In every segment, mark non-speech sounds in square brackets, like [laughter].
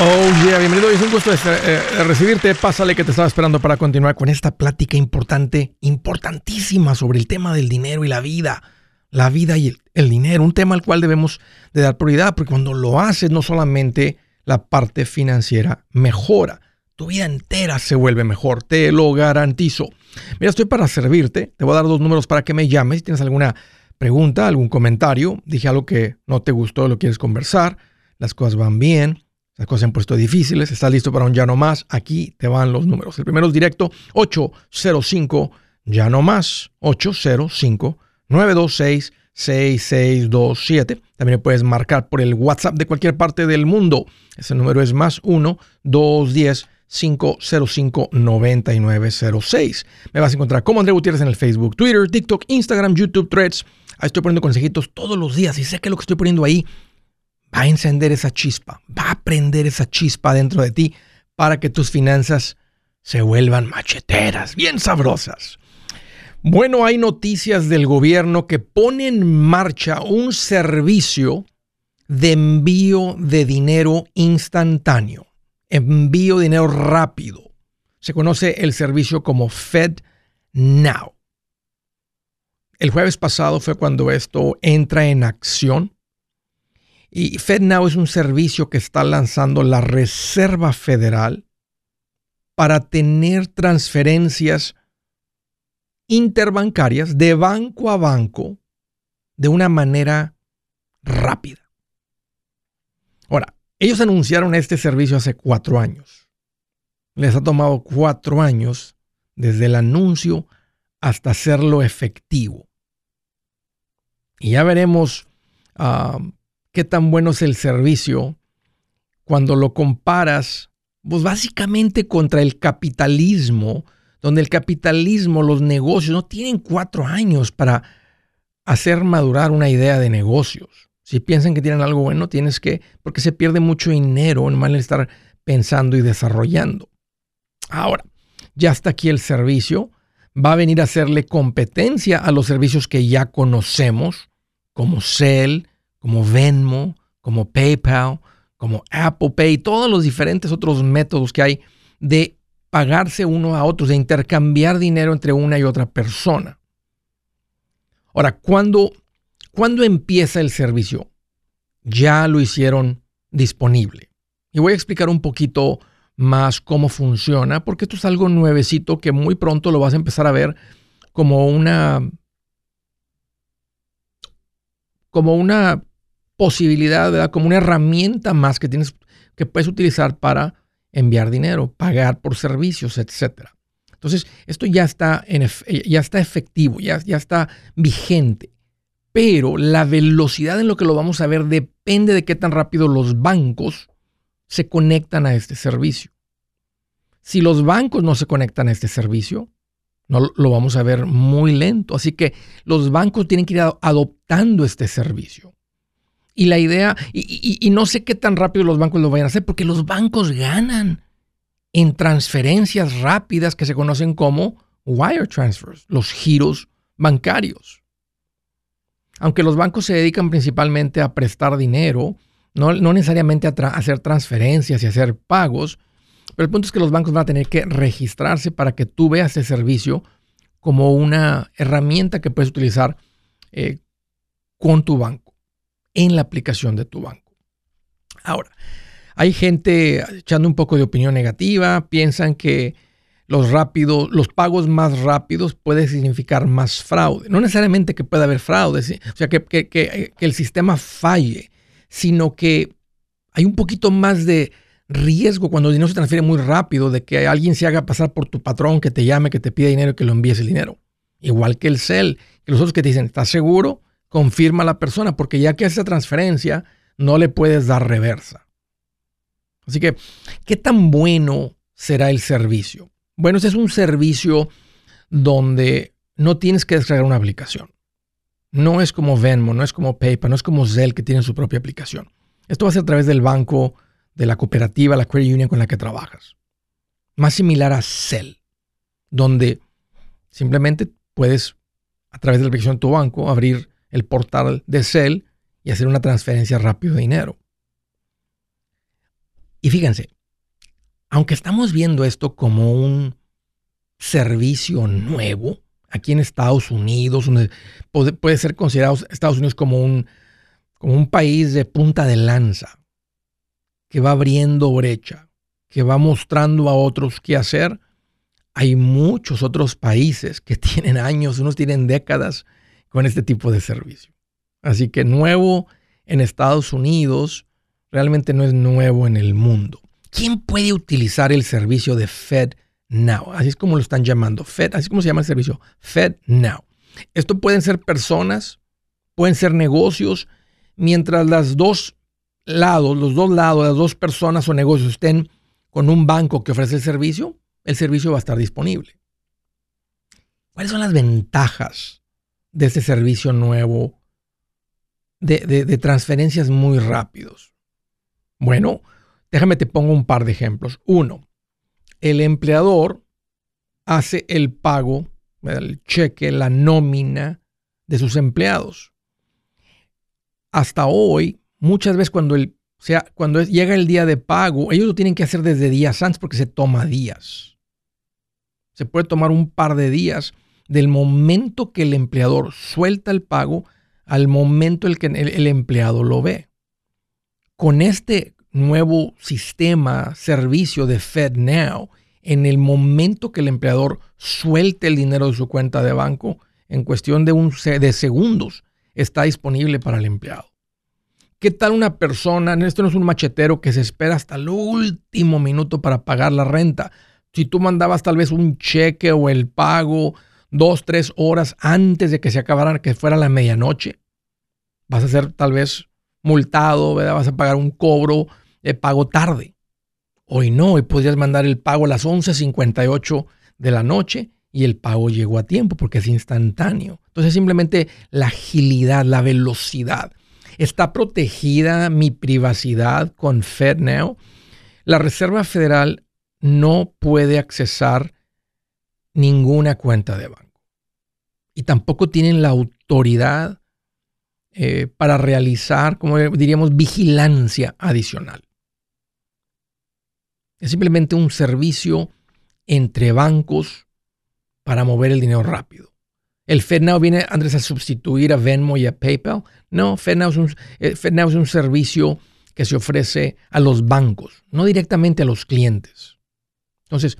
Oh yeah, bienvenido. Es un gusto eh, recibirte. Pásale que te estaba esperando para continuar con esta plática importante, importantísima sobre el tema del dinero y la vida. La vida y el, dinero, un tema al cual debemos de dar prioridad, porque cuando lo haces no solamente la parte financiera mejora, tu vida entera se vuelve mejor, te lo garantizo. Mira, estoy para servirte. Te voy a dar dos números para que me llames. Si tienes alguna pregunta, algún comentario, dije algo que no te gustó, lo quieres conversar, las cosas van bien las cosas se han puesto difíciles. ¿Estás listo para un ya no más? Aquí te van los números. El primero es directo 805 ya no más 805 926 6627. También puedes marcar por el WhatsApp de cualquier parte del mundo. Ese número es más 1 210 505 9906. Me vas a encontrar como André Gutiérrez en el Facebook, Twitter, TikTok, Instagram, YouTube, Threads. Ahí estoy poniendo consejitos todos los días y sé que lo que estoy poniendo ahí va a encender esa chispa, va a prender esa chispa dentro de ti para que tus finanzas se vuelvan macheteras, bien sabrosas. Bueno, hay noticias del gobierno que pone en marcha un servicio de envío de dinero instantáneo, envío de dinero rápido. Se conoce el servicio como Fed Now. El jueves pasado fue cuando esto entra en acción y FedNow es un servicio que está lanzando la Reserva Federal para tener transferencias interbancarias de banco a banco de una manera rápida. Ahora, ellos anunciaron este servicio hace cuatro años. Les ha tomado cuatro años desde el anuncio hasta hacerlo efectivo. Y ya veremos ah, qué tan bueno es el servicio cuando lo comparas, pues básicamente contra el capitalismo, donde el capitalismo, los negocios, no tienen cuatro años para hacer madurar una idea de negocios. Si piensan que tienen algo bueno, tienes que, porque se pierde mucho dinero en mal estar pensando y desarrollando. Ahora, ya está aquí el servicio, va a venir a hacerle competencia a los servicios que ya conocemos, como Cell, como Venmo, como PayPal, como Apple Pay, todos los diferentes otros métodos que hay de pagarse uno a otros, de intercambiar dinero entre una y otra persona. Ahora, ¿cuándo, ¿cuándo empieza el servicio? Ya lo hicieron disponible. Y voy a explicar un poquito más cómo funciona, porque esto es algo nuevecito que muy pronto lo vas a empezar a ver como una como una posibilidad, como una herramienta más que tienes que puedes utilizar para enviar dinero, pagar por servicios, etc. Entonces, esto ya está, en, ya está efectivo, ya, ya está vigente. Pero la velocidad en lo que lo vamos a ver depende de qué tan rápido los bancos se conectan a este servicio. Si los bancos no se conectan a este servicio, no lo vamos a ver muy lento. Así que los bancos tienen que ir adoptando este servicio. Y la idea, y, no sé qué tan rápido los bancos lo vayan a hacer, porque los bancos ganan en transferencias rápidas que se conocen como wire transfers, los giros bancarios. Aunque los bancos se dedican principalmente a prestar dinero, no, necesariamente a hacer transferencias y hacer pagos, pero el punto es que los bancos van a tener que registrarse para que tú veas ese servicio como una herramienta que puedes utilizar eh, con tu banco en la aplicación de tu banco. Ahora, hay gente echando un poco de opinión negativa, piensan que los rápidos, los pagos más rápidos puede significar más fraude. No necesariamente que pueda haber fraude, o sea, que, que el sistema falle, sino que hay un poquito más de riesgo cuando el dinero se transfiere muy rápido de que alguien se haga pasar por tu patrón, que te llame, que te pida dinero y que lo envíes el dinero. Igual que el CEL, que los otros que te dicen, ¿estás seguro? Confirma a la persona, porque ya que hace transferencia, no le puedes dar reversa. Así que, ¿qué tan bueno será el servicio? Bueno, ese es un servicio donde no tienes que descargar una aplicación. No es como Venmo, no es como PayPal, no es como Zelle que tiene su propia aplicación. Esto va a ser a través del banco, de la cooperativa, la credit union con la que trabajas. Más similar a Zelle, donde simplemente puedes, a través de la aplicación de tu banco, abrir el portal de Cell y hacer una transferencia rápida de dinero. Y fíjense, aunque estamos viendo esto como un servicio nuevo, aquí en Estados Unidos, puede, ser considerado Estados Unidos como un, como un país de punta de lanza, que va abriendo brecha, que va mostrando a otros qué hacer. Hay muchos otros países que [laughs] tienen años, unos tienen décadas con este tipo de servicio. Así que nuevo en Estados Unidos realmente no es nuevo en el mundo. ¿Quién puede utilizar el servicio de Fed Now. Así es como lo están llamando. Fed, así es como se llama el servicio. Fed Now. Esto pueden ser personas, pueden ser negocios, mientras las dos lados, los dos lados, las dos personas o negocios estén con un banco que ofrece el servicio, el servicio va a estar disponible. ¿Cuáles son las ventajas de este servicio nuevo de, de transferencias muy rápidos? Bueno, déjame te pongo un par de ejemplos. Uno, el empleador hace el pago, el cheque, la nómina de sus empleados. Hasta hoy, muchas veces cuando, el, sea, cuando llega el día de pago, ellos lo tienen que hacer desde días antes porque se toma días. Se puede tomar un par de días del momento que el empleador suelta el pago al momento en que el empleado lo ve. Con este nuevo sistema, servicio de FedNow, en el momento que el empleador suelte el dinero de su cuenta de banco, en cuestión de, un, de segundos, está disponible para el empleado. ¿Qué tal una persona? Esto no es un machetero que se espera hasta el último minuto para pagar la renta. Si tú mandabas tal vez un cheque o el pago dos, tres horas antes de que se acabara, que fuera la medianoche, vas a ser tal vez multado, vas a pagar un cobro pago tarde. Hoy no, hoy podrías mandar el pago a las 11.58 de la noche y el pago llegó a tiempo porque es instantáneo. Entonces simplemente la agilidad, la velocidad. ¿Está protegida mi privacidad con FedNow? La Reserva Federal no puede accesar ninguna cuenta de banco. Y tampoco tienen la autoridad eh, para realizar, como diríamos, vigilancia adicional. Es simplemente un servicio entre bancos para mover el dinero rápido. ¿El FedNow viene, Andrés, a sustituir a Venmo y a PayPal? No, FedNow es, un, eh, es un servicio que se ofrece a los bancos, no directamente a los clientes. Entonces,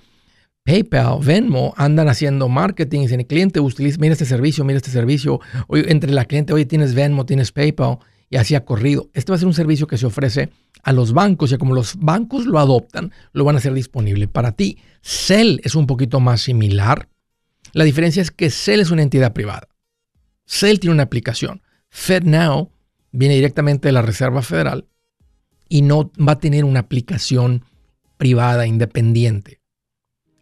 PayPal, Venmo andan haciendo marketing, dicen, el cliente utiliza, mira este servicio, mira este servicio, entre la cliente, oye, tienes Venmo, tienes PayPal, y así ha corrido. Este va a ser un servicio que se ofrece a los bancos y como los bancos lo adoptan, lo van a hacer disponible para ti. Cell es un poquito más similar. La diferencia es que Cell es una entidad privada. Cell tiene una aplicación. FedNow viene directamente de la Reserva Federal y no va a tener una aplicación privada independiente.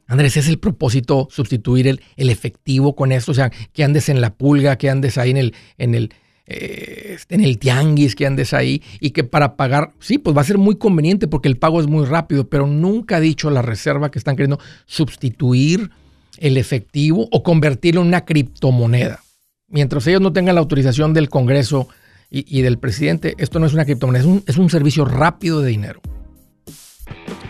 Andrés, es el propósito sustituir el, el, efectivo con esto, o sea, que andes en la pulga, que andes ahí en el, en el, eh, en el tianguis que andes ahí y que para pagar, sí, pues va a ser muy conveniente porque el pago es muy rápido, pero nunca ha dicho la reserva que están queriendo sustituir el efectivo o convertirlo en una criptomoneda. Mientras ellos no tengan la autorización del Congreso y, del presidente, esto no es una criptomoneda, es un, es un servicio rápido de dinero.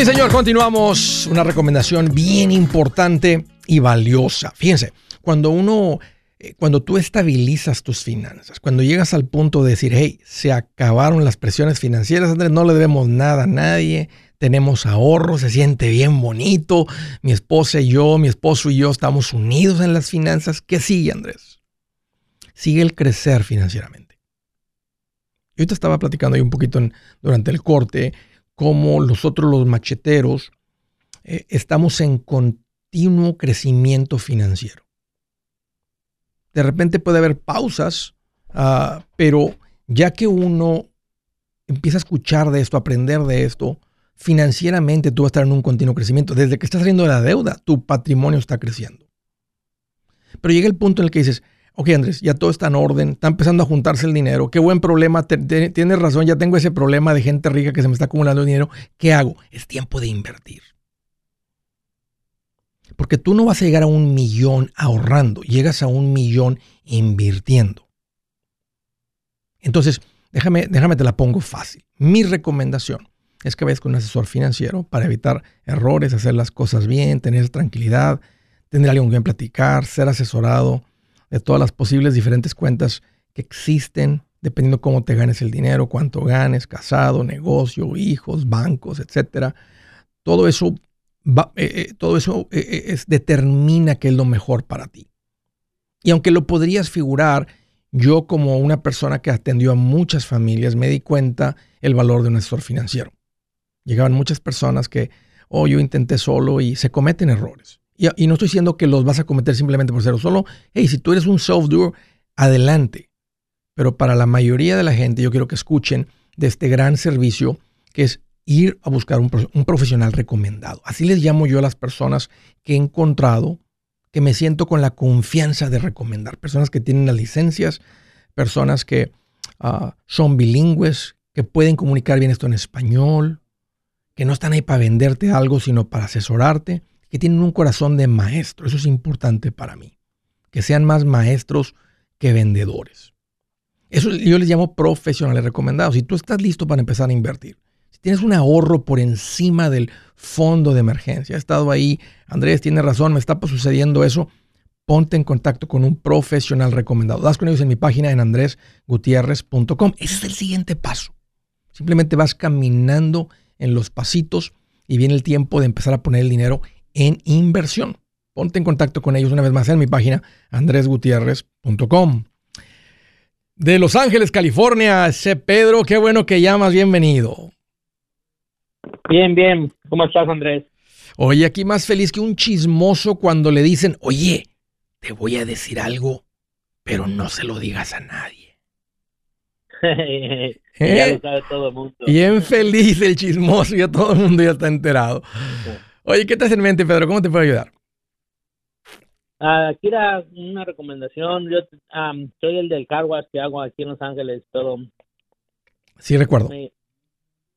Sí, señor, continuamos. Una recomendación bien importante y valiosa. Fíjense, cuando uno, eh, cuando tú estabilizas tus finanzas, cuando llegas al punto de decir, hey, se acabaron las presiones financieras, Andrés, no le debemos nada a nadie, tenemos ahorros, se siente bien bonito, mi esposa y yo, mi esposo y yo estamos unidos en las finanzas. ¿Qué sigue, Andrés? Sigue el crecer financieramente. Yo te estaba platicando ahí un poquito durante el corte como nosotros los macheteros eh, estamos en continuo crecimiento financiero. De repente puede haber pausas, ah, pero ya que uno empieza a escuchar de esto, a aprender de esto, financieramente tú vas a estar en un continuo crecimiento. Desde que estás saliendo de la deuda, tu patrimonio está creciendo. Pero llega el punto en el que dices, ok Andrés, ya todo está en orden, está empezando a juntarse el dinero, qué buen problema, tienes razón, ya tengo ese problema de gente rica que se me está acumulando dinero, ¿qué hago? Es tiempo de invertir. Porque tú no vas a llegar a un millón ahorrando, llegas a un millón invirtiendo. Entonces, déjame, déjame te la pongo fácil. Mi recomendación es que vayas con un asesor financiero para evitar errores, hacer las cosas bien, tener tranquilidad, tener alguien con quien platicar, ser asesorado de todas las posibles diferentes cuentas que existen, dependiendo cómo te ganes el dinero, cuánto ganes, casado, negocio, hijos, bancos, etcétera. Todo eso, va, eh, eh, todo eso eh, es, determina qué es lo mejor para ti. Y aunque lo podrías figurar, yo como una persona que atendió a muchas familias me di cuenta el valor de un asesor financiero. Llegaban muchas personas que, oh, yo intenté solo y se cometen errores. Y, no estoy diciendo que los vas a cometer simplemente por ser solo, hey, si tú eres un self-doer, adelante. Pero para la mayoría de la gente, yo quiero que escuchen de este gran servicio que es ir a buscar un, un profesional recomendado. Así les llamo yo a las personas que he encontrado, que me siento con la confianza de recomendar. Personas que tienen las licencias, personas que ah, son bilingües, que pueden comunicar bien esto en español, que no están ahí para venderte algo, sino para asesorarte que tienen un corazón de maestro. Eso es importante para mí. Que sean más maestros que vendedores. Eso yo les llamo profesionales recomendados. Si tú estás listo para empezar a invertir, si tienes un ahorro por encima del fondo de emergencia, he estado ahí, Andrés tiene razón, me está sucediendo eso, ponte en contacto con un profesional recomendado. Das con ellos en mi página en andresgutierrez.com. Ese es el siguiente paso. Simplemente vas caminando en los pasitos y viene el tiempo de empezar a poner el dinero en inversión. Ponte en contacto con ellos una vez más en mi página andresgutierrez.com. De Los Ángeles, California, C. Pedro, qué bueno que llamas, bienvenido. Bien, bien. ¿Cómo estás, Andrés? Oye, aquí más feliz que un chismoso cuando le dicen, oye, te voy a decir algo, pero no se lo digas a nadie. [laughs] ya lo sabe todo el mundo. Bien feliz el chismoso, ya todo el mundo ya está enterado. Oye, ¿qué hace en mente, Pedro? ¿Cómo te puedo ayudar? aquí era una recomendación. Yo soy el del carguas que hago aquí en Los Ángeles, todo. Sí, recuerdo. Me,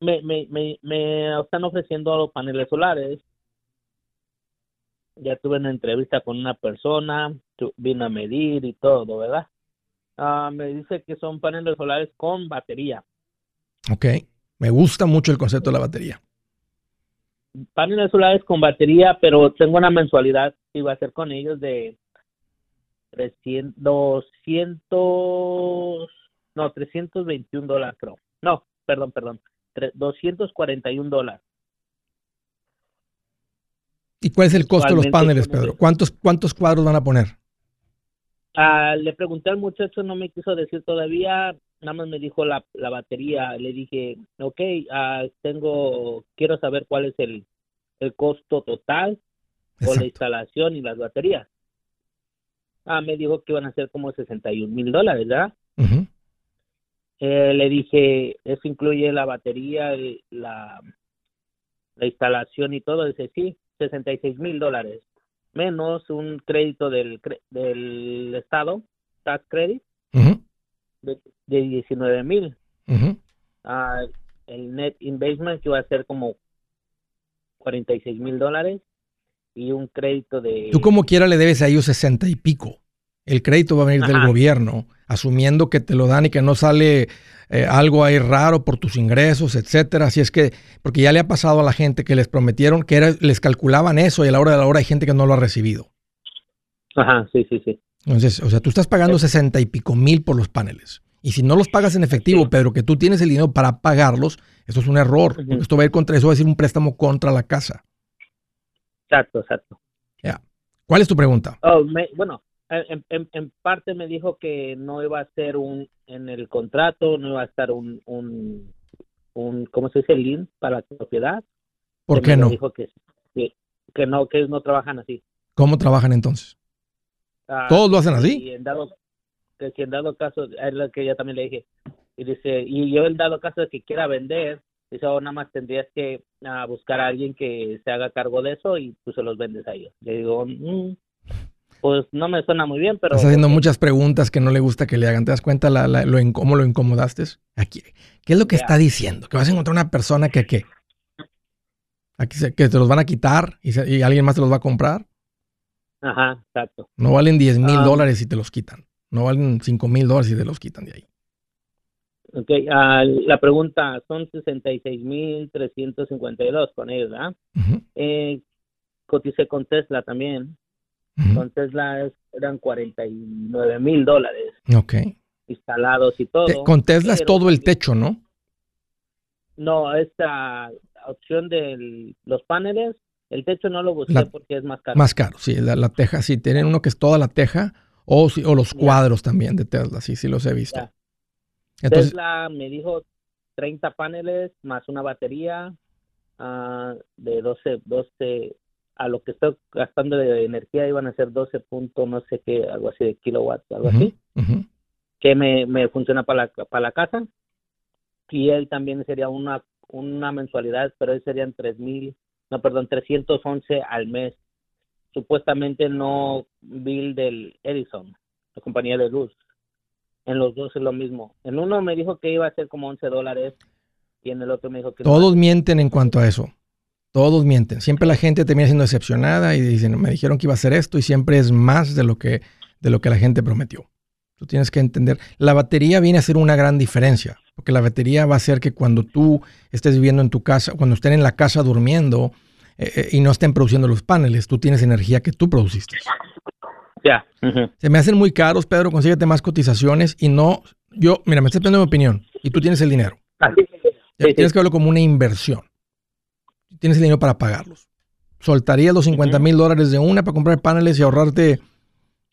me, me, me, están ofreciendo los paneles solares. Ya tuve una entrevista con una persona, vino a medir y todo, ¿verdad? Ah, me dice que son paneles solares con batería. Ok. Me gusta mucho el concepto de la batería. Paneles solares con batería, pero tengo una mensualidad que iba a hacer con ellos de 300, 200, no, 321 dólares, creo. No, perdón, perdón, 241 dólares. ¿Y cuál es el costo de los paneles, Pedro? ¿Cuántos, ¿Cuántos cuadros van a poner? Ah, le pregunté al muchacho, no me quiso decir todavía, nada más me dijo la, la batería. Le dije, ok, ah, tengo, quiero saber cuál es el, el costo total con la instalación y las baterías. Ah, me dijo que iban a ser como 61 mil dólares, ¿verdad? Eh, le dije, eso incluye la batería, la, la instalación y todo. Dice, sí, 66 mil dólares, menos un crédito del, del Estado, tax credit, de, 19 mil. Ah, el net investment que iba a ser como 46 mil dólares y un crédito de... Tú como quiera le debes a ellos 60 y pico. El crédito va a venir del gobierno, asumiendo que te lo dan y que no sale eh, algo ahí raro por tus ingresos, etcétera. Así es que, porque ya le ha pasado a la gente que les prometieron que era, les calculaban eso y a la hora de la hora hay gente que no lo ha recibido. Ajá, sí, sí, sí. Entonces, o sea, tú estás pagando 60 y pico mil por los paneles. Y si no los pagas en efectivo, Pedro, que tú tienes el dinero para pagarlos, eso es un error. Esto va a ir contra, eso va a ser un préstamo contra la casa. Exacto, exacto. Ya. ¿Cuál es tu pregunta? Oh, bueno, en, en, parte me dijo que no iba a ser un, en el contrato, no iba a estar un, un, un ¿cómo se dice? Link para la propiedad. ¿Por qué no? Dijo que, que, no, que no trabajan así. ¿Cómo trabajan entonces? Ah, ¿Todos lo hacen así? Y en dado, que si en dado caso, es lo que yo también le dije, y dice, y yo en dado caso de que quiera vender, dice, oh, nada más tendrías que ah, buscar a alguien que se haga cargo de eso y tú se los vendes a ellos. Le digo, mm, pues no me suena muy bien, pero... Estás haciendo muchas preguntas que no le gusta que le hagan. ¿Te das cuenta la, lo, cómo lo incomodaste? Aquí. ¿Qué es lo que está diciendo? Que vas a encontrar una persona que, ¿qué? Aquí que te los van a quitar y, alguien más te los va a comprar. Ajá, exacto. No valen 10 mil ah. dólares si te los quitan. No valen 5 mil dólares si te los quitan de ahí. Ok, uh, la pregunta, son 66.352 con ellos, ¿verdad? eh, coticé con Tesla también. Con Tesla eran 49 mil dólares. Ok. Instalados y todo. con Tesla es todo el techo, ¿no? No, esta opción de los paneles, el techo no lo busqué porque es más caro. Más caro, sí, la, teja, sí, tienen uno que es toda la teja o, o los cuadros también de Tesla, sí, sí los he visto. Tesla me dijo 30 paneles más una batería uh, de 12, 12, a lo que estoy gastando de energía iban a ser 12 puntos, no sé qué, algo así de kilowatts, algo así, que me, me funciona para la, para la casa. Y él también sería una, una mensualidad, pero él serían 3 mil, no, perdón, 311 al mes. Supuestamente no bill del Edison, la compañía de luz. En los dos es lo mismo. En uno me dijo que iba a ser como 11 dólares y en el otro me dijo que... Todos mienten en cuanto a eso. Todos mienten. Siempre la gente termina siendo decepcionada y dicen, me dijeron que iba a hacer esto y siempre es más de lo que, de lo que la gente prometió. Tú tienes que entender, la batería viene a ser una gran diferencia, porque la batería va a hacer que cuando tú estés viviendo en tu casa, cuando estén en la casa durmiendo eh, eh, y no estén produciendo los paneles, tú tienes energía que tú produciste. Ya. Se me hacen muy caros, Pedro, consíguete más cotizaciones y no, yo, mira, me estás pidiendo mi opinión y tú tienes el dinero. tienes que verlo como una inversión tienes el dinero para pagarlos. ¿Soltarías los 50 mil dólares de una para comprar paneles y ahorrarte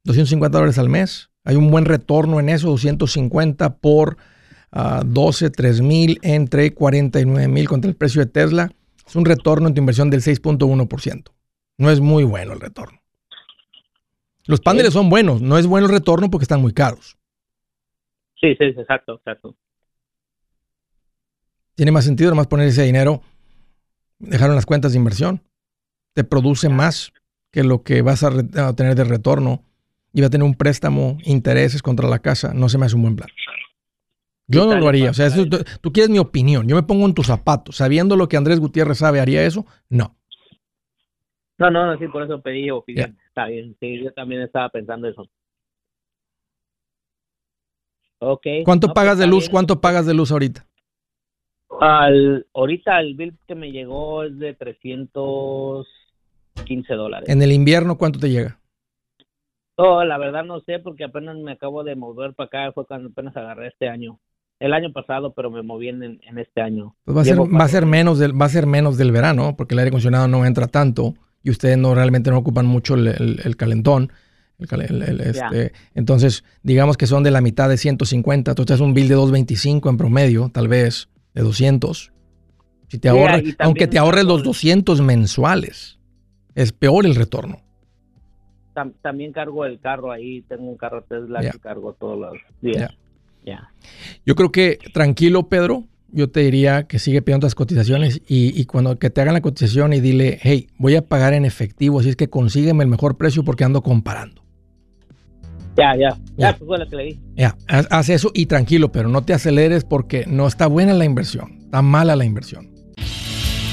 250 dólares al mes? Hay un buen retorno en eso, 250 por 12, ah, 3 mil entre 49 mil contra el precio de Tesla. Es un retorno en tu inversión del 6.1%. No es muy bueno el retorno. Los paneles son buenos, no es bueno el retorno porque están muy caros. Sí, sí, exacto, exacto. Tiene más sentido más poner ese dinero dejaron las cuentas de inversión. Te produce más que lo que vas a, tener de retorno y va a tener un préstamo, intereses contra la casa. No se me hace un buen plan. Yo no lo haría. O sea, tú, quieres mi opinión. Yo me pongo en tus zapatos. Sabiendo lo que Andrés Gutiérrez sabe, ¿haría eso? No. No, no, sí, por eso pedí opinión. Está bien. Sí, yo también estaba pensando eso. Ok. ¿Cuánto pues pagas de luz? ¿Cuánto pagas de luz ahorita? Al, ahorita el bill que me llegó es de 315 dólares. ¿En el invierno cuánto te llega? Oh, la verdad no sé porque apenas me acabo de mover para acá, fue cuando apenas agarré este año. El año pasado, pero me moví en, en este año. Pues va a, ser, va, a ser menos del, va a ser menos del verano, porque el aire acondicionado no entra tanto y ustedes no realmente no ocupan mucho el, el, calentón. Este, entonces, digamos que son de la mitad de 150. Entonces, es un bill de 225 en promedio, tal vez, de 200. Si te ahorras, aunque te ahorres los 200 mensuales, es peor el retorno también cargo el carro ahí, tengo un carro Tesla que cargo todos los días. Yo creo que tranquilo, Pedro. Yo te diría que sigue pidiendo las cotizaciones y, cuando que te hagan la cotización y dile, hey, voy a pagar en efectivo, así es que consígueme el mejor precio porque ando comparando. Ya, ya, ya, fue lo que le di. Ya, haz eso y tranquilo, pero no te aceleres porque no está buena la inversión, está mala la inversión.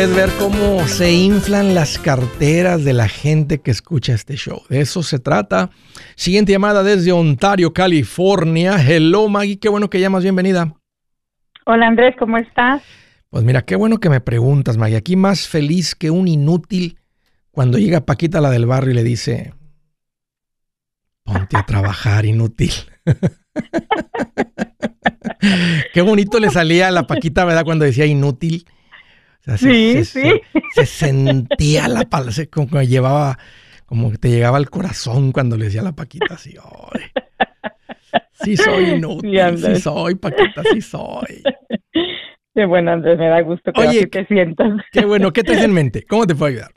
Rico es ver cómo se inflan las carteras de la gente que escucha este show. De eso se trata. Siguiente llamada desde Ontario, California. Hello, Maggie. Qué bueno que llamas. Bienvenida. Hola, Andrés. ¿Cómo estás? Pues mira, qué bueno que me preguntas, Maggie. Aquí más feliz que un inútil cuando llega Paquita, la del barrio, y le dice: Ponte a trabajar, inútil. [laughs] qué bonito le salía a la Paquita, ¿verdad? Cuando decía inútil sí, sí. Se, sentía la palabra, como que llevaba, como que te llegaba al corazón cuando le decía a la Paquita así, Sí soy inútil, sí, soy, Paquita, sí soy. Qué bueno, Andrés, me da gusto que Oye, te sientas. Qué bueno, ¿qué te en mente? ¿Cómo te puedo ayudar?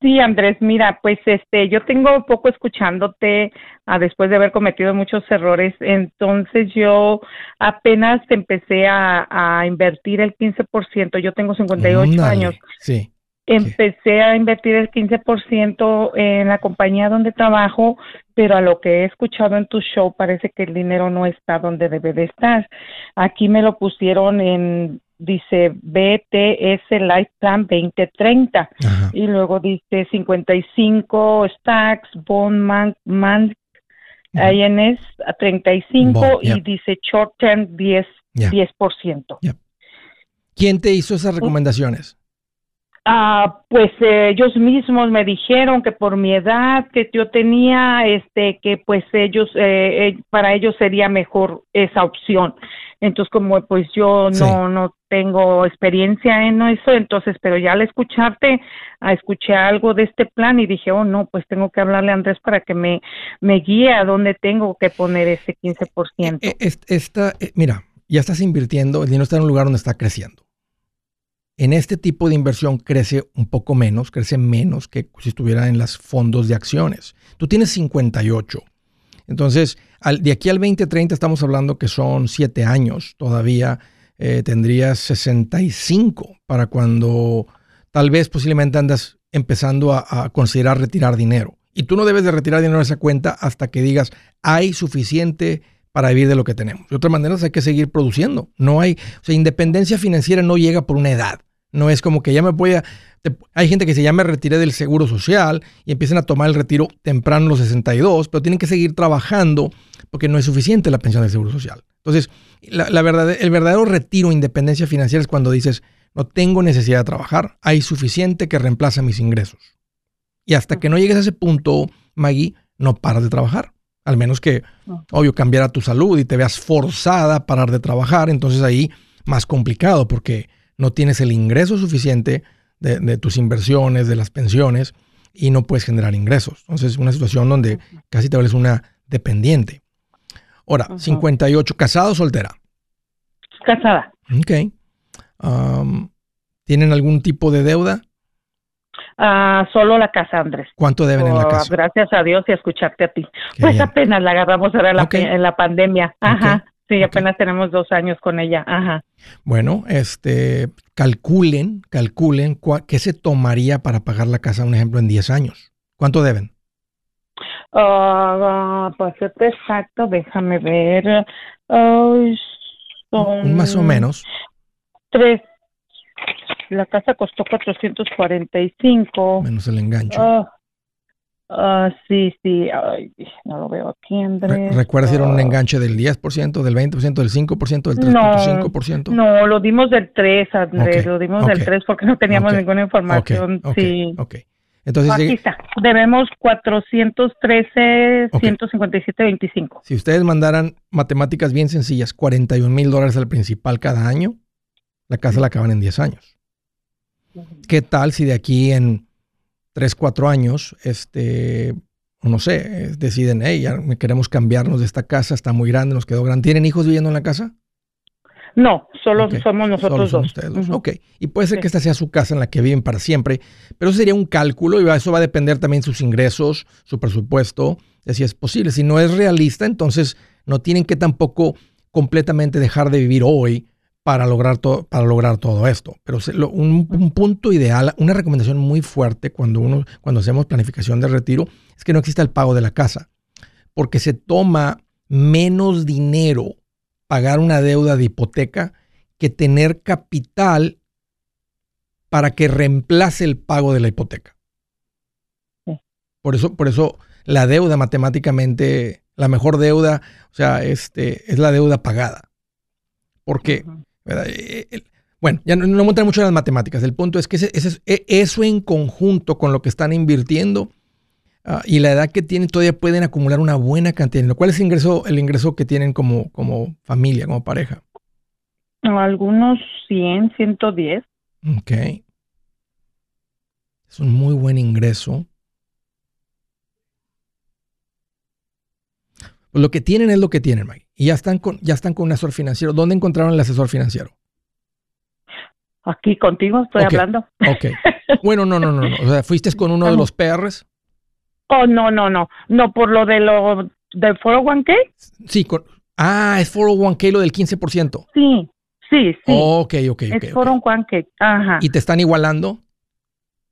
Sí, Andrés, mira, pues este, yo tengo poco escuchándote ah, después de haber cometido muchos errores, entonces yo apenas empecé a, a invertir el 15%, yo tengo 58 años. Sí. Empecé a invertir el 15% en la compañía donde trabajo, pero a lo que he escuchado en tu show parece que el dinero no está donde debe de estar. Aquí me lo pusieron en dice BTS Life Plan 2030 y luego dice 55 stacks, Bond Man, INS a 35 y dice Short Term 10, 10%. ¿Quién te hizo esas recomendaciones? Ah, pues eh, ellos mismos me dijeron que por mi edad que yo tenía, este, que pues ellos, eh, eh, para ellos sería mejor esa opción. Entonces, como pues yo no, no tengo experiencia en eso, entonces, pero ya al escucharte, escuché algo de este plan y dije, oh no, pues tengo que hablarle a Andrés para que me, me guíe a dónde tengo que poner ese 15%. Eh, eh, esta, eh, mira, ya estás invirtiendo, el dinero está en un lugar donde está creciendo. En este tipo de inversión crece un poco menos, crece menos que si estuviera en los fondos de acciones. Tú tienes 58. Entonces, de aquí al 2030 estamos hablando que son 7 años todavía eh, tendrías 65 para cuando tal vez posiblemente andas empezando a, considerar retirar dinero. Y tú no debes de retirar dinero de esa cuenta hasta que digas, hay suficiente para vivir de lo que tenemos. De otra manera, hay que seguir produciendo. No hay, o sea, independencia financiera no llega por una edad. No es como que ya me voy a... hay gente que se ya me retiré del seguro social y empiezan a tomar el retiro temprano los 62, pero tienen que seguir trabajando porque no es suficiente la pensión del seguro social. Entonces, la, verdad, el verdadero retiro independencia financiera es cuando dices, no tengo necesidad de trabajar, hay suficiente que reemplaza mis ingresos. Y hasta que no llegues a ese punto, Maggie, no paras de trabajar. Al menos que, obvio, cambiara tu salud y te veas forzada a parar de trabajar, entonces ahí más complicado porque no tienes el ingreso suficiente de, tus inversiones, de las pensiones y no puedes generar ingresos. Entonces es una situación donde casi te vuelves una dependiente. Ahora, 58, ¿casada o soltera? Casada. Ok. ¿Tienen algún tipo de deuda? Ah, solo la casa, Andrés. ¿Cuánto deben en la casa? Gracias a Dios y a escucharte a ti. pues apenas la agarramos ahora en la pandemia. Ajá. Sí, apenas tenemos dos años con ella. Ajá. Bueno, este, calculen, calculen qué se tomaría para pagar la casa, un ejemplo, en 10 años. ¿Cuánto deben? Uh, pues exacto, déjame ver. Más o menos. Tres. La casa costó 445. Menos el enganche. Ah, Ah, sí, sí, no lo veo aquí, Andrés. ¿Recuerda si era un ah. enganche del 10%, del 20%, del 5%, del 3.5%? No, no, lo dimos del 3, Andrés, lo dimos del 3 porque no teníamos ninguna información. sí. ok. Entonces, aquí está, debemos 413, 157, 25. Si ustedes mandaran matemáticas bien sencillas, 41 mil dólares al principal cada año, la casa la acaban en 10 años. ¿Qué tal si de aquí en tres, cuatro años, este, no sé, deciden, hey, ya queremos cambiarnos de esta casa, está muy grande, nos quedó grande. ¿Tienen hijos viviendo en la casa? No, solo somos nosotros dos. Ustedes Ok, y puede ser que esta sea su casa en la que viven para siempre, pero eso sería un cálculo y eso va a depender también de sus ingresos, su presupuesto, de si es posible. Si no es realista, entonces no tienen que tampoco completamente dejar de vivir hoy para lograr, todo, para lograr todo esto. Pero un, punto ideal, una recomendación muy fuerte cuando, uno, cuando hacemos planificación de retiro es que no exista el pago de la casa, porque se toma menos dinero pagar una deuda de hipoteca que tener capital para que reemplace el pago de la hipoteca. Por eso, por eso la deuda matemáticamente, la mejor deuda, o sea, este, es la deuda pagada. Porque eh, eh, bueno, ya no, no mucho en las matemáticas. El punto es que e, eso en conjunto con lo que están invirtiendo ah, y la edad que tienen, todavía pueden acumular una buena cantidad. ¿Cuál es el ingreso, el ingreso que tienen como, como familia, como pareja? Algunos 100, 110. Ok. Es un muy buen ingreso. Pues lo que tienen es lo que tienen, Mike. Y ya están con, ya están con un asesor financiero. ¿Dónde encontraron el asesor financiero? Aquí contigo estoy hablando. Ok. [laughs] Bueno, no, no, no, no. O sea, ¿fuiste con uno de los PRs? Oh, no, no, no. No, por lo de lo del 401k. Sí, con, ah, es 401k lo del 15%. Sí, sí, sí. ok, ok, ok. Es 401k, ajá. ¿Y te están igualando?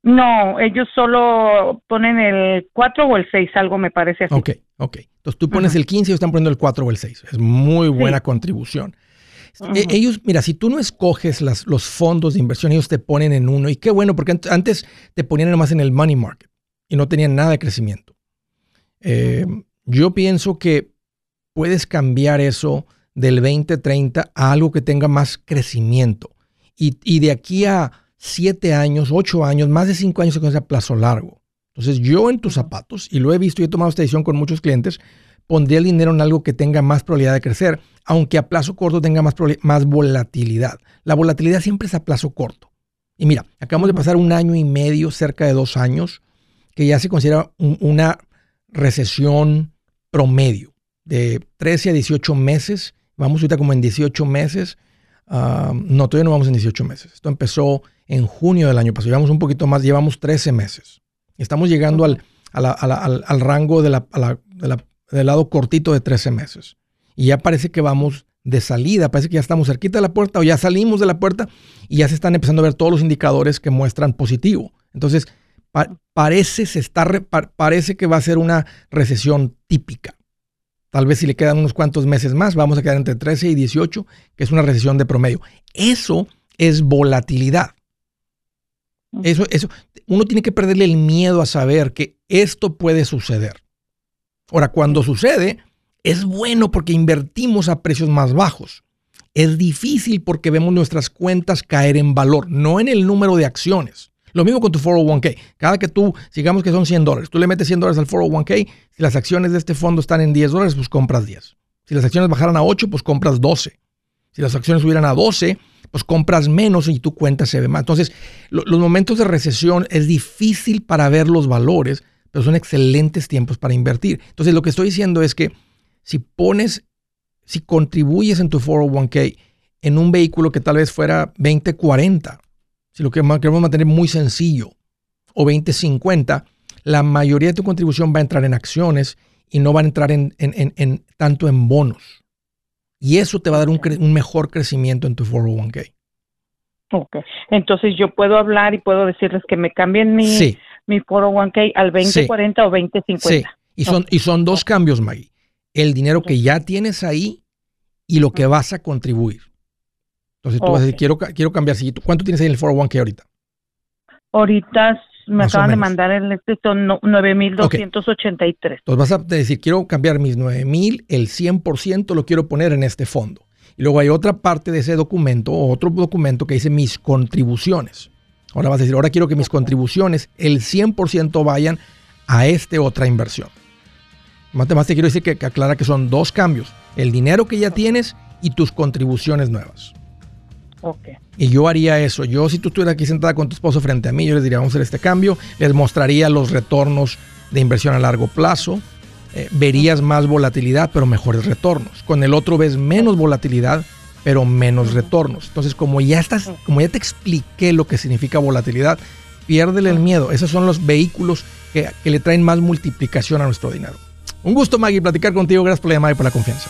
No, ellos solo ponen el 4 o el 6, algo me parece así. Ok, ok. Entonces tú pones el 15 y ellos están poniendo el 4 o el 6. Es muy buena contribución. E, ellos, mira, si tú no escoges las, los fondos de inversión, ellos te ponen en uno. Y qué bueno, porque antes te ponían nomás en el money market y no tenían nada de crecimiento. Eh, yo pienso que puedes cambiar eso del 2030 a algo que tenga más crecimiento. Y, y de aquí a siete años, ocho años, más de cinco años se conoce a plazo largo. Entonces yo en tus zapatos, y lo he visto y he tomado esta decisión con muchos clientes, pondría el dinero en algo que tenga más probabilidad de crecer, aunque a plazo corto tenga más, más volatilidad. La volatilidad siempre es a plazo corto. Y mira, acabamos de pasar un año y medio, cerca de dos años, que ya se considera una recesión promedio de 13 a 18 meses. Vamos ahorita como en 18 meses. Ah, no, todavía no vamos en 18 meses. Esto empezó en junio del año pasado. Llevamos un poquito más, llevamos 13 meses. Estamos llegando al, al, rango de la, del lado cortito de 13 meses. Y ya parece que vamos de salida, parece que ya estamos cerquita de la puerta o ya salimos de la puerta y ya se están empezando a ver todos los indicadores que muestran positivo. Entonces, parece, se está parece que va a ser una recesión típica. Tal vez si le quedan unos cuantos meses más, vamos a quedar entre 13 y 18, que es una recesión de promedio. Eso es volatilidad. Eso, eso, uno tiene que perderle el miedo a saber que esto puede suceder. Ahora, cuando sucede, es bueno porque invertimos a precios más bajos. Es difícil porque vemos nuestras cuentas caer en valor, no en el número de acciones. Lo mismo con tu 401k. Cada que tú, digamos que son 100 dólares, tú le metes 100 dólares al 401k, si las acciones de este fondo están en 10 dólares, pues compras 10. Si las acciones bajaran a 8, pues compras 12. Si las acciones subieran a 12, pues compras menos y tu cuenta se ve más. Entonces, los momentos de recesión es difícil para ver los valores, pero son excelentes tiempos para invertir. Entonces, lo que estoy diciendo es que si pones, si contribuyes en tu 401k en un vehículo que tal vez fuera 2040, si lo queremos mantener muy sencillo, o 2050, la mayoría de tu contribución va a entrar en acciones y no va a entrar en, en tanto en bonos. Y eso te va a dar un, un mejor crecimiento en tu 401k. Ok. Entonces yo puedo hablar y puedo decirles que me cambien mi, mi 401k al 2040 o 2050. Sí. Y son, y son dos cambios, Maggie. El dinero que ya tienes ahí y lo que vas a contribuir. Entonces tú vas a decir, quiero, quiero cambiar. ¿Cuánto tienes ahí en el 401k ahorita? Ahorita me acaban de mandar el este, son 9.283. Entonces vas a decir, quiero cambiar mis 9.000, el 100% lo quiero poner en este fondo. Y luego hay otra parte de ese documento, otro documento que dice mis contribuciones. Ahora vas a decir, ahora quiero que mis contribuciones, el 100% vayan a esta otra inversión. Más te quiero decir que, que aclara que son dos cambios. El dinero que ya tienes y tus contribuciones nuevas. Y yo haría eso. Yo, si tú estuvieras aquí sentada con tu esposo frente a mí, yo les diría, vamos a hacer este cambio. Les mostraría los retornos de inversión a largo plazo. Eh, verías más volatilidad, pero mejores retornos. Con el otro ves menos volatilidad, pero menos retornos. Entonces, como ya estás, como ya te expliqué lo que significa volatilidad, piérdele el miedo. Esos son los vehículos que, que le traen más multiplicación a nuestro dinero. Un gusto, Maggie, platicar contigo. Gracias por la llamada y por la confianza.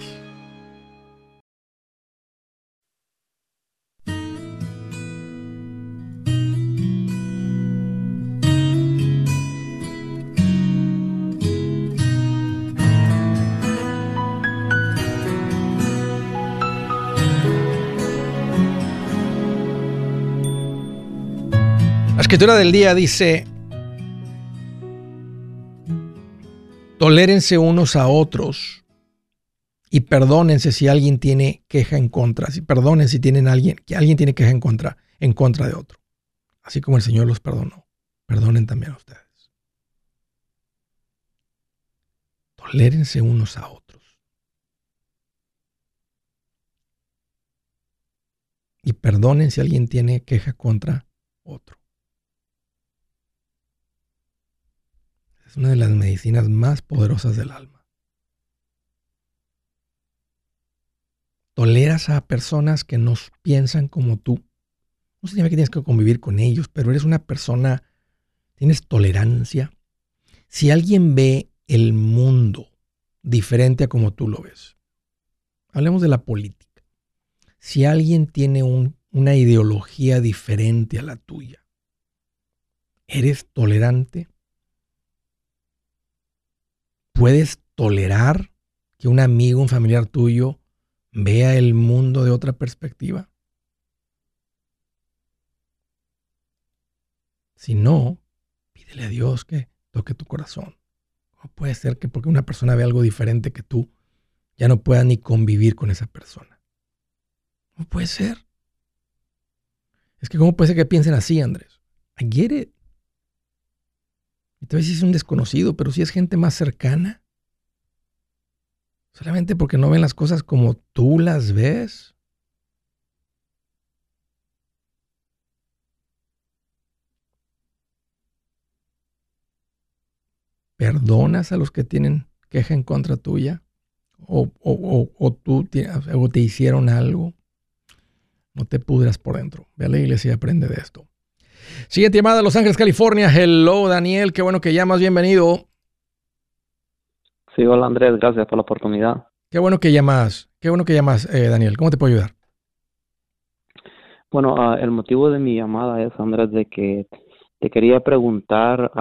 Escritura del día dice, tolérense unos a otros y perdónense si alguien tiene queja en contra, si perdonen si tienen alguien, que alguien tiene queja en contra, en contra de otro. Así como el Señor los perdonó, perdonen también a ustedes. Tolérense unos a otros. Y perdonen si alguien tiene queja contra otro. Es una de las medicinas más poderosas del alma. Toleras a personas que no piensan como tú. No significa que tienes que convivir con ellos, pero eres una persona, tienes tolerancia. Si alguien ve el mundo diferente a como tú lo ves, hablemos de la política. Si alguien tiene una ideología diferente a la tuya, ¿eres tolerante? ¿Puedes tolerar que un amigo, un familiar tuyo vea el mundo de otra perspectiva? Si no, pídele a Dios que toque tu corazón. ¿Cómo puede ser que porque una persona ve algo diferente que tú, ya no pueda ni convivir con esa persona? ¿Cómo puede ser? Es que ¿cómo puede ser que piensen así, Andrés? I. Y tal vez es un desconocido, pero si es gente más cercana. Solamente porque no ven las cosas como tú las ves. ¿Perdonas a los que tienen queja en contra tuya? ¿O, o, tú o te hicieron algo? No te pudras por dentro. Ve a la iglesia y aprende de esto. Siguiente llamada de Los Ángeles, California. Hello, Daniel. Qué bueno que llamas. Bienvenido. Sí, hola Andrés. Gracias por la oportunidad. Qué bueno que llamas. Qué bueno que llamas, eh, Daniel. ¿Cómo te puedo ayudar? Bueno, ah, el motivo de mi llamada es, Andrés, de que te quería preguntar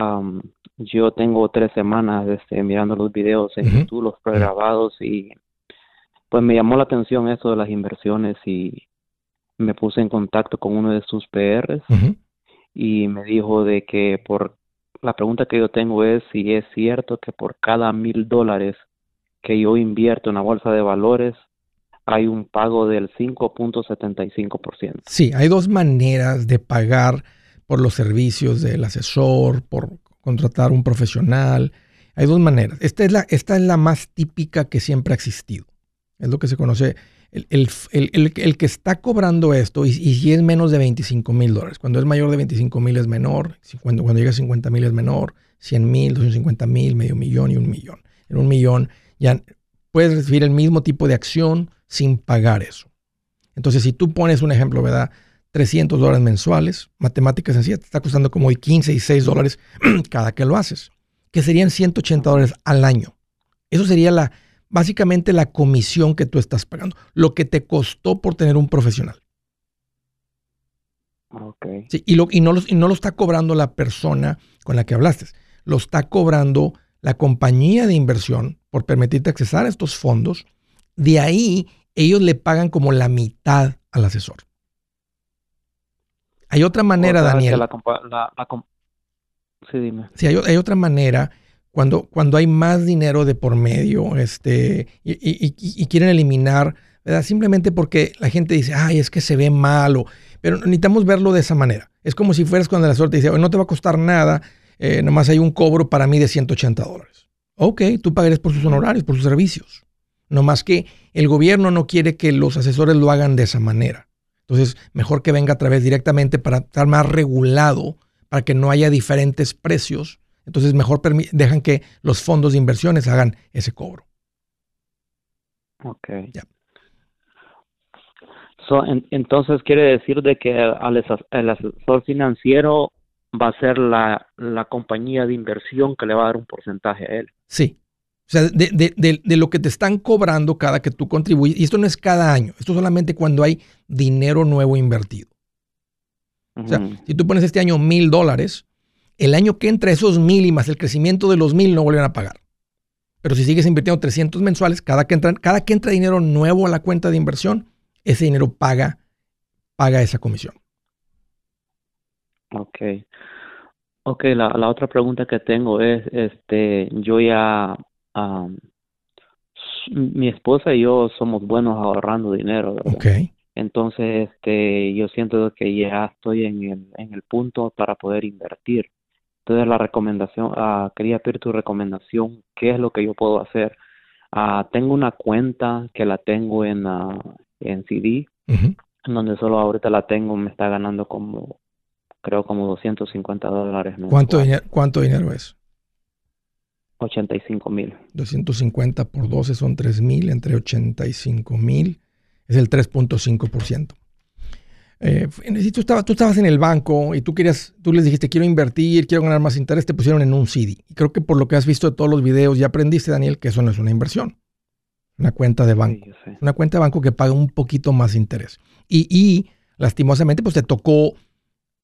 yo tengo tres semanas este, mirando los videos en YouTube, los pregrabados, y pues me llamó la atención eso de las inversiones y me puse en contacto con uno de sus PRs y me dijo de que por la pregunta que yo tengo es si es cierto que por cada mil dólares que yo invierto en la bolsa de valores hay un pago del 5.75%. Sí, hay dos maneras de pagar por los servicios del asesor, por contratar un profesional. Hay dos maneras. Esta es la, esta es la más típica que siempre ha existido. Es lo que se conoce. El, el, que está cobrando esto, y, si es menos de 25 mil dólares, cuando es mayor de 25 mil es menor, cuando, cuando llega a 50 mil es menor, 100 mil, 250 mil, medio millón y un millón. En un millón ya puedes recibir el mismo tipo de acción sin pagar eso. Entonces, si tú pones un ejemplo, ¿verdad? 300 dólares mensuales, matemáticas sencillas, te está costando como 15 y 6 dólares [clears throat] cada que lo haces, que serían 180 dólares al año. Eso sería la, básicamente la comisión que tú estás pagando, lo que te costó por tener un profesional. Okay. y, lo, y, no lo, y no lo está cobrando la persona con la que hablaste, lo está cobrando la compañía de inversión por permitirte accesar a estos fondos. De ahí ellos le pagan como la mitad al asesor. Hay otra manera, Daniel. sí, dime. Sí, hay, otra manera cuando, cuando hay más dinero de por medio este, y, quieren eliminar, ¿verdad? simplemente porque la gente dice, ay, es que se ve malo. Pero necesitamos verlo de esa manera. Es como si fueras cuando la suerte dice, no te va a costar nada, eh, nomás hay un cobro para mí de 180 dólares. Ok, tú pagarías por sus honorarios, por sus servicios. No más que el gobierno no quiere que los asesores lo hagan de esa manera. Entonces, mejor que venga a través directamente para estar más regulado, para que no haya diferentes precios. Entonces, mejor dejan que los fondos de inversiones hagan ese cobro. Ok. entonces, quiere decir de que el asesor financiero va a ser la, la compañía de inversión que le va a dar un porcentaje a él. Sí, o sea, de, lo que te están cobrando cada que tú contribuyes. Y esto no es cada año, esto solamente cuando hay dinero nuevo invertido. O sea, si tú pones este año mil dólares, el año que entra esos mil y más el crecimiento de los mil no vuelven a pagar. Pero si sigues invirtiendo 300 mensuales, cada que entra, cada que entra dinero nuevo a la cuenta de inversión, ese dinero paga, paga esa comisión. Ok. Ok, la, la otra pregunta que tengo es, este, yo ya mi esposa y yo somos buenos ahorrando dinero. Entonces, este, yo siento que ya estoy en el, en el punto para poder invertir. Entonces, la recomendación, uh, quería pedir tu recomendación, ¿qué es lo que yo puedo hacer? Uh, tengo una cuenta que la tengo en, en CD, donde solo ahorita la tengo, me está ganando como, creo, como 250 dólares. ¿Cuánto, ¿Cuánto dinero es? 85 mil. 250 por 12 son 3 mil, entre 85 mil es el 3.5%. Eh, si tú, estabas, tú estabas en el banco y tú querías, tú les dijiste quiero invertir, quiero ganar más interés, te pusieron en un CD. Y creo que por lo que has visto de todos los videos ya aprendiste, Daniel, que eso no es una inversión. Una cuenta de banco. una cuenta de banco que paga un poquito más interés. Y, y lastimosamente, pues te tocó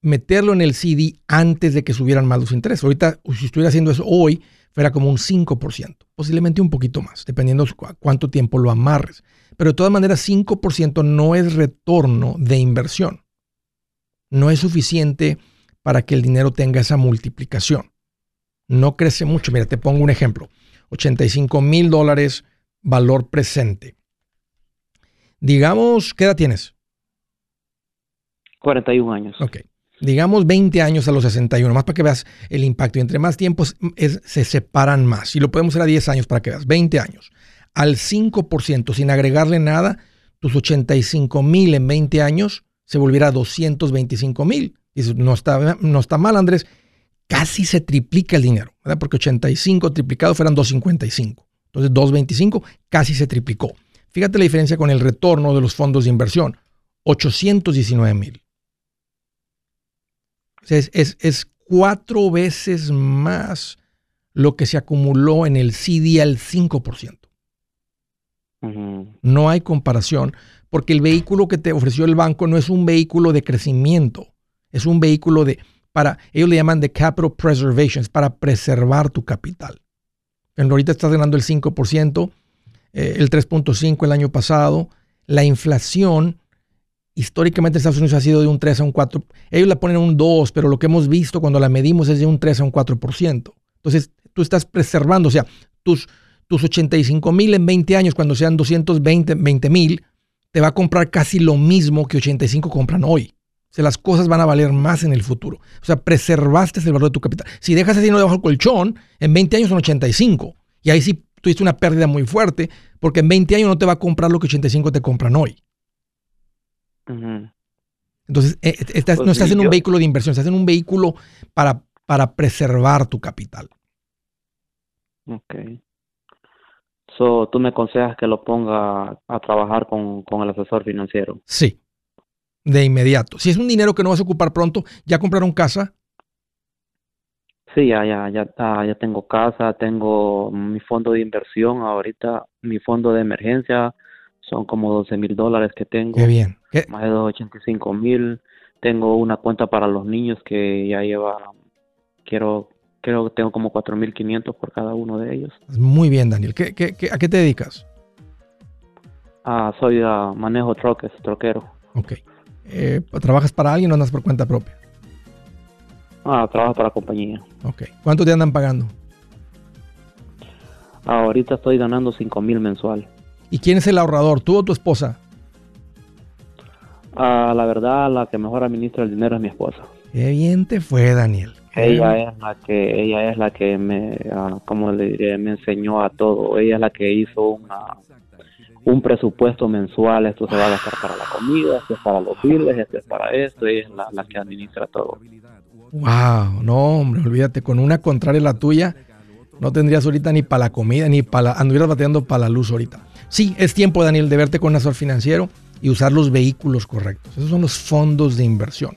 meterlo en el CD antes de que subieran más los intereses. Ahorita, si estuviera haciendo eso hoy, fuera como un 5%, posiblemente un poquito más, dependiendo cuánto tiempo lo amarres. Pero de todas maneras, 5% no es retorno de inversión. No es suficiente para que el dinero tenga esa multiplicación. No crece mucho. Mira, te pongo un ejemplo. 85 mil dólares valor presente. Digamos, ¿qué edad tienes? 41 años. Ok. digamos 20 años a los 61, más para que veas el impacto. Y entre más tiempo se separan más. Y lo podemos hacer a 10 años para que veas, 20 años. Al 5%, sin agregarle nada, tus 85 mil en 20 años se volviera a 225 mil. No está, no está mal, Andrés. Casi se triplica el dinero, ¿verdad? Porque 85 triplicado fueran 255. Entonces 225 casi se triplicó. Fíjate la diferencia con el retorno de los fondos de inversión. 819 mil. Es, es, cuatro veces más lo que se acumuló en el CD al 5%. No hay comparación, porque el vehículo que te ofreció el banco no es un vehículo de crecimiento, es un vehículo de, para, ellos le llaman de capital preservation, es para preservar tu capital. En ahorita estás ganando el 5%, eh, el 3.5% el año pasado, la inflación históricamente Estados Unidos ha sido de un 3 a un 4. Ellos la ponen un 2, pero lo que hemos visto cuando la medimos es de un 3 a un 4%. Entonces, tú estás preservando, o sea, tus, tus 85 mil en 20 años, cuando sean 220 mil, te va a comprar casi lo mismo que 85 compran hoy. O sea, las cosas van a valer más en el futuro. O sea, preservaste el valor de tu capital. Si dejas ese dinero debajo del colchón, en 20 años son 85. Y ahí sí tuviste una pérdida muy fuerte, porque en 20 años no te va a comprar lo que 85 te compran hoy. Entonces, eh, estás, pues no estás en un vehículo de inversión, estás en un vehículo para, para preservar tu capital. Ok. So, ¿Tú me aconsejas que lo ponga a trabajar con, el asesor financiero? Sí, de inmediato. Si es un dinero que no vas a ocupar pronto, ¿ya compraron casa? Sí, ya, ya, ya, ya tengo casa, tengo mi fondo de inversión ahorita, mi fondo de emergencia, son como 12 mil dólares que tengo. Qué bien. Más de 285 mil. Tengo una cuenta para los niños que ya lleva, quiero, creo que tengo como 4.500 por cada uno de ellos. Muy bien, Daniel. ¿Qué, qué, a qué te dedicas? Ah, soy a manejo troques, troquero. Ok. Eh, ¿Trabajas para alguien o andas por cuenta propia? Ah, trabajo para compañía. Ok. ¿Cuánto te andan pagando? ahorita estoy ganando 5 mil mensual. ¿Y quién es el ahorrador, tú o tu esposa? Ah, la verdad, la que mejor administra el dinero es mi esposa. Qué bien te fue, Daniel. Ella es la que, ella es la que me, ah, como le diré, me enseñó a todo. Ella es la que hizo una, un presupuesto mensual. Esto se va a gastar para la comida, esto es para los biles, esto es para esto. Ella es la, que administra todo. Wow, no, hombre, olvídate, con una contraria la tuya, no tendrías ahorita ni para la comida, ni para la, anduvieras bateando para la luz ahorita. Sí, es tiempo, Daniel, de verte con un asesor financiero y usar los vehículos correctos. Esos son los fondos de inversión.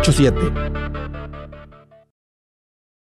8-7.